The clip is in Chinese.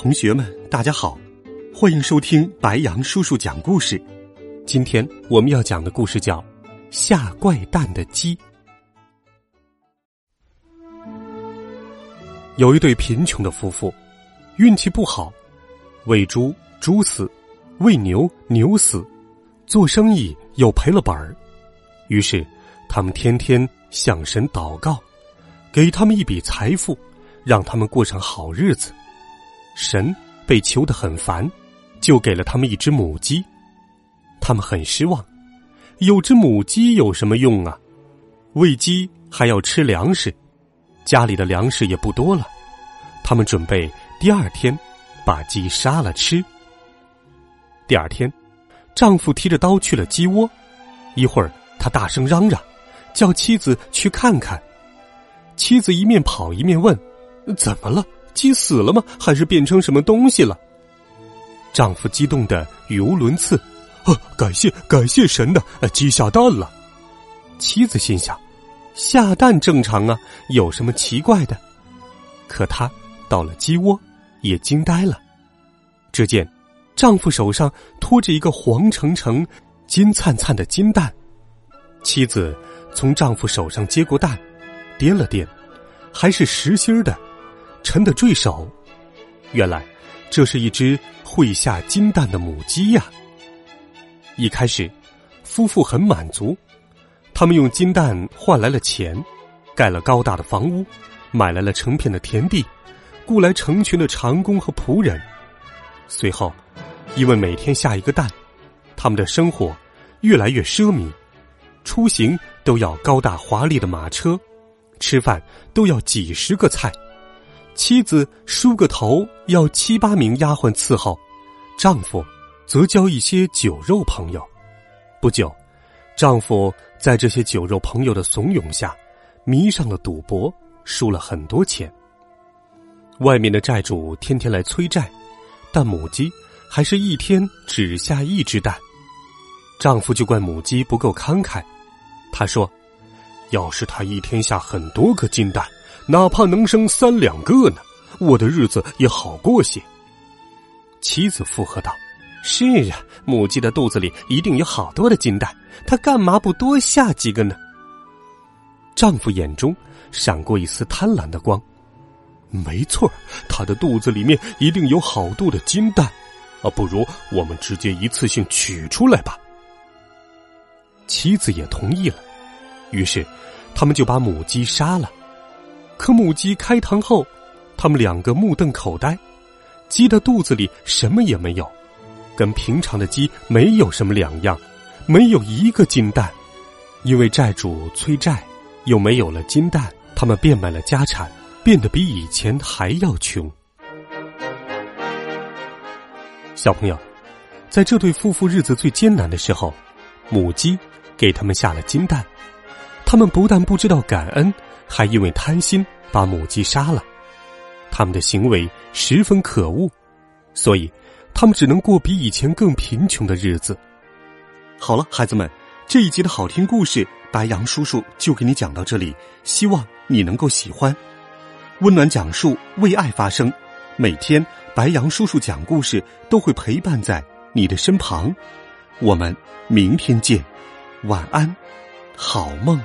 同学们，大家好，欢迎收听白杨叔叔讲故事。今天我们要讲的故事叫《下怪蛋的鸡》。有一对贫穷的夫妇，运气不好，喂猪猪死，喂牛牛死，做生意又赔了本儿。于是，他们天天向神祷告，给他们一笔财富，让他们过上好日子。神被求得很烦，就给了他们一只母鸡。他们很失望，有只母鸡有什么用啊？喂鸡还要吃粮食，家里的粮食也不多了。他们准备第二天把鸡杀了吃。第二天，丈夫提着刀去了鸡窝，一会儿他大声嚷嚷，叫妻子去看看。妻子一面跑一面问：“怎么了？”鸡死了吗？还是变成什么东西了？丈夫激动的语无伦次。啊，感谢感谢神的，鸡下蛋了。妻子心想：下蛋正常啊，有什么奇怪的？可她到了鸡窝，也惊呆了。只见丈夫手上托着一个黄澄澄、金灿灿的金蛋。妻子从丈夫手上接过蛋，掂了掂，还是实心的。沉的坠手，原来这是一只会下金蛋的母鸡呀。一开始，夫妇很满足，他们用金蛋换来了钱，盖了高大的房屋，买来了成片的田地，雇来成群的长工和仆人。随后，因为每天下一个蛋，他们的生活越来越奢靡，出行都要高大华丽的马车，吃饭都要几十个菜。妻子梳个头要七八名丫鬟伺候，丈夫则交一些酒肉朋友。不久，丈夫在这些酒肉朋友的怂恿下，迷上了赌博，输了很多钱。外面的债主天天来催债，但母鸡还是一天只下一只蛋。丈夫就怪母鸡不够慷慨，他说：“要是他一天下很多个金蛋。”哪怕能生三两个呢，我的日子也好过些。妻子附和道：“是啊，母鸡的肚子里一定有好多的金蛋，它干嘛不多下几个呢？”丈夫眼中闪过一丝贪婪的光。没错，它的肚子里面一定有好多的金蛋，啊，不如我们直接一次性取出来吧。妻子也同意了，于是他们就把母鸡杀了。可母鸡开膛后，他们两个目瞪口呆，鸡的肚子里什么也没有，跟平常的鸡没有什么两样，没有一个金蛋。因为债主催债，又没有了金蛋，他们变卖了家产，变得比以前还要穷。小朋友，在这对夫妇日子最艰难的时候，母鸡给他们下了金蛋，他们不但不知道感恩。还因为贪心把母鸡杀了，他们的行为十分可恶，所以他们只能过比以前更贫穷的日子。好了，孩子们，这一集的好听故事，白杨叔叔就给你讲到这里，希望你能够喜欢。温暖讲述，为爱发声，每天白杨叔叔讲故事都会陪伴在你的身旁。我们明天见，晚安，好梦。